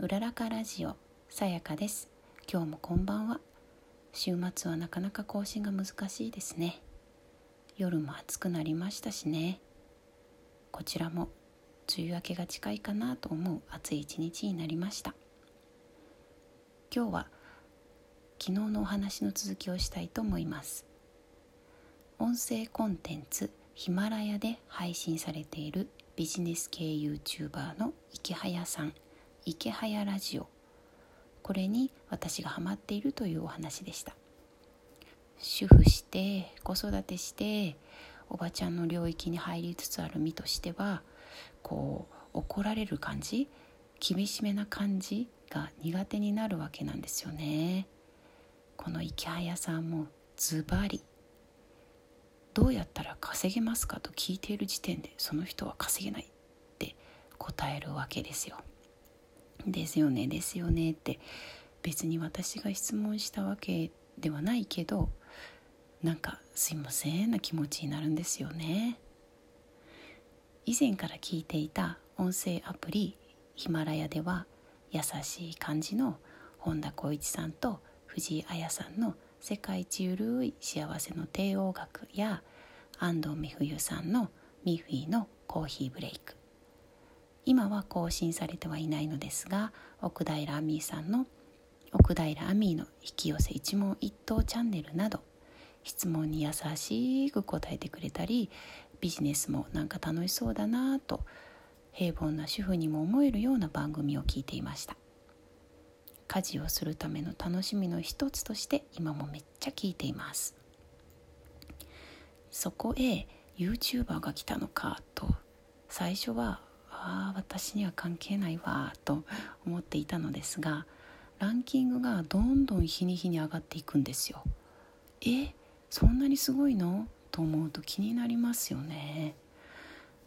うららかラジオさやかです。今日もこんばんは。週末はなかなか更新が難しいですね。夜も暑くなりましたしね。こちらも梅雨明けが近いかなと思う暑い一日になりました。今日は昨日のお話の続きをしたいと思います。音声コンテンツヒマラヤで配信されているビジネス系 YouTuber の池早さん。池早ラジオ。これに私がハマっているというお話でした。主婦して子育てしておばちゃんの領域に入りつつある身としてはこう怒られる感じ厳しめな感じが苦手になるわけなんですよね。この池早さんもズバリどうやったら稼げますかと聞いている時点でその人は稼げないって答えるわけですよ。ですよねですよねって別に私が質問したわけではないけどなんかすいませんな気持ちになるんですよね。以前から聞いていた音声アプリヒマラヤでは優しい感じの本田光一さんと藤井彩さんの世界一ゆるい幸せの帝王学や安藤美冬さんのミッフィーのコーヒーブレイク。今は更新されてはいないのですが奥平亜美さんの奥平亜美の引き寄せ一問一答チャンネルなど質問に優しく答えてくれたりビジネスもなんか楽しそうだなと平凡な主婦にも思えるような番組を聞いていました。家事をするための楽しみの一つとして今もめっちゃ聞いています。そこへ YouTuber が来たのかと最初はあ私には関係ないわと思っていたのですがランキングがどんどん日に日に上がっていくんですよ。えそんなにすごいの？と思うと気になりますよね。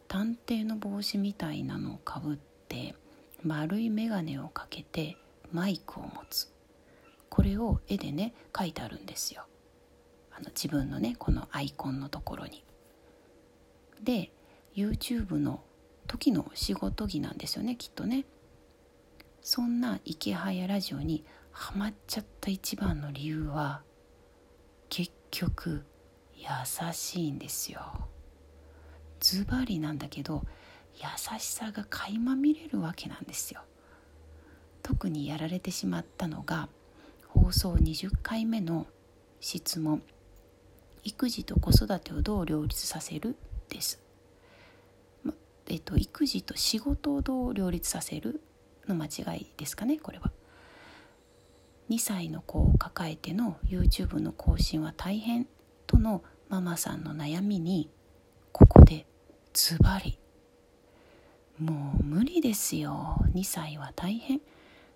探偵の帽子みたいなのをかぶって丸い眼鏡をかけてマイクを持つ。これを絵でね書いてあるんですよ。あの自分のねこのアイコンのところに。で YouTube の時の仕事着なんですよねきっとね。そんな池早ラジオにハマっちゃった一番の理由は結局優しいんですよ。ズバリなんだけど優しさが垣間見れるわけなんですよ。特にやられてしまったのが放送20回目の質問。育児と子育てをどう両立させる？です。えっと、育児と仕事をどう両立させるの間違いですかねこれは。2歳の子を抱えての YouTube の更新は大変とのママさんの悩みにここでズバリ。もう無理ですよ。2歳は大変。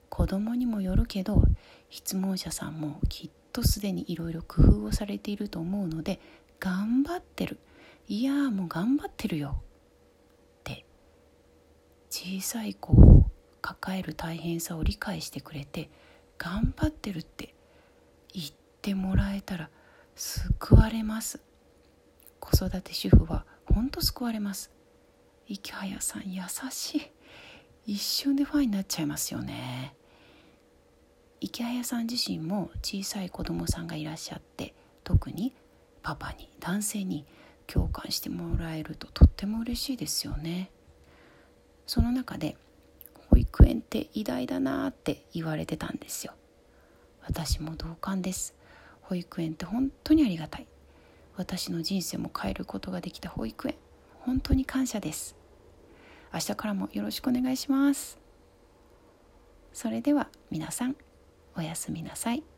子供にもよるけど質問者さんもきっとすでにいろいろ工夫をされていると思うので頑張ってる。いやもう頑張ってるよ。小さい子を抱える大変さを理解してくれて頑張ってるって言ってもらえたら救われます。子育て主婦はほんと救われます。池早さん優しい。一瞬でファンになっちゃいますよね。池早さん自身も小さい子供さんがいらっしゃって特にパパに男性に共感してもらえるととっても嬉しいですよね。その中で保育園って偉大だなって言われてたんですよ。私も同感です。保育園って本当にありがたい。私の人生も変えることができた保育園。本当に感謝です。明日からもよろしくお願いします。それでは皆さんおやすみなさい。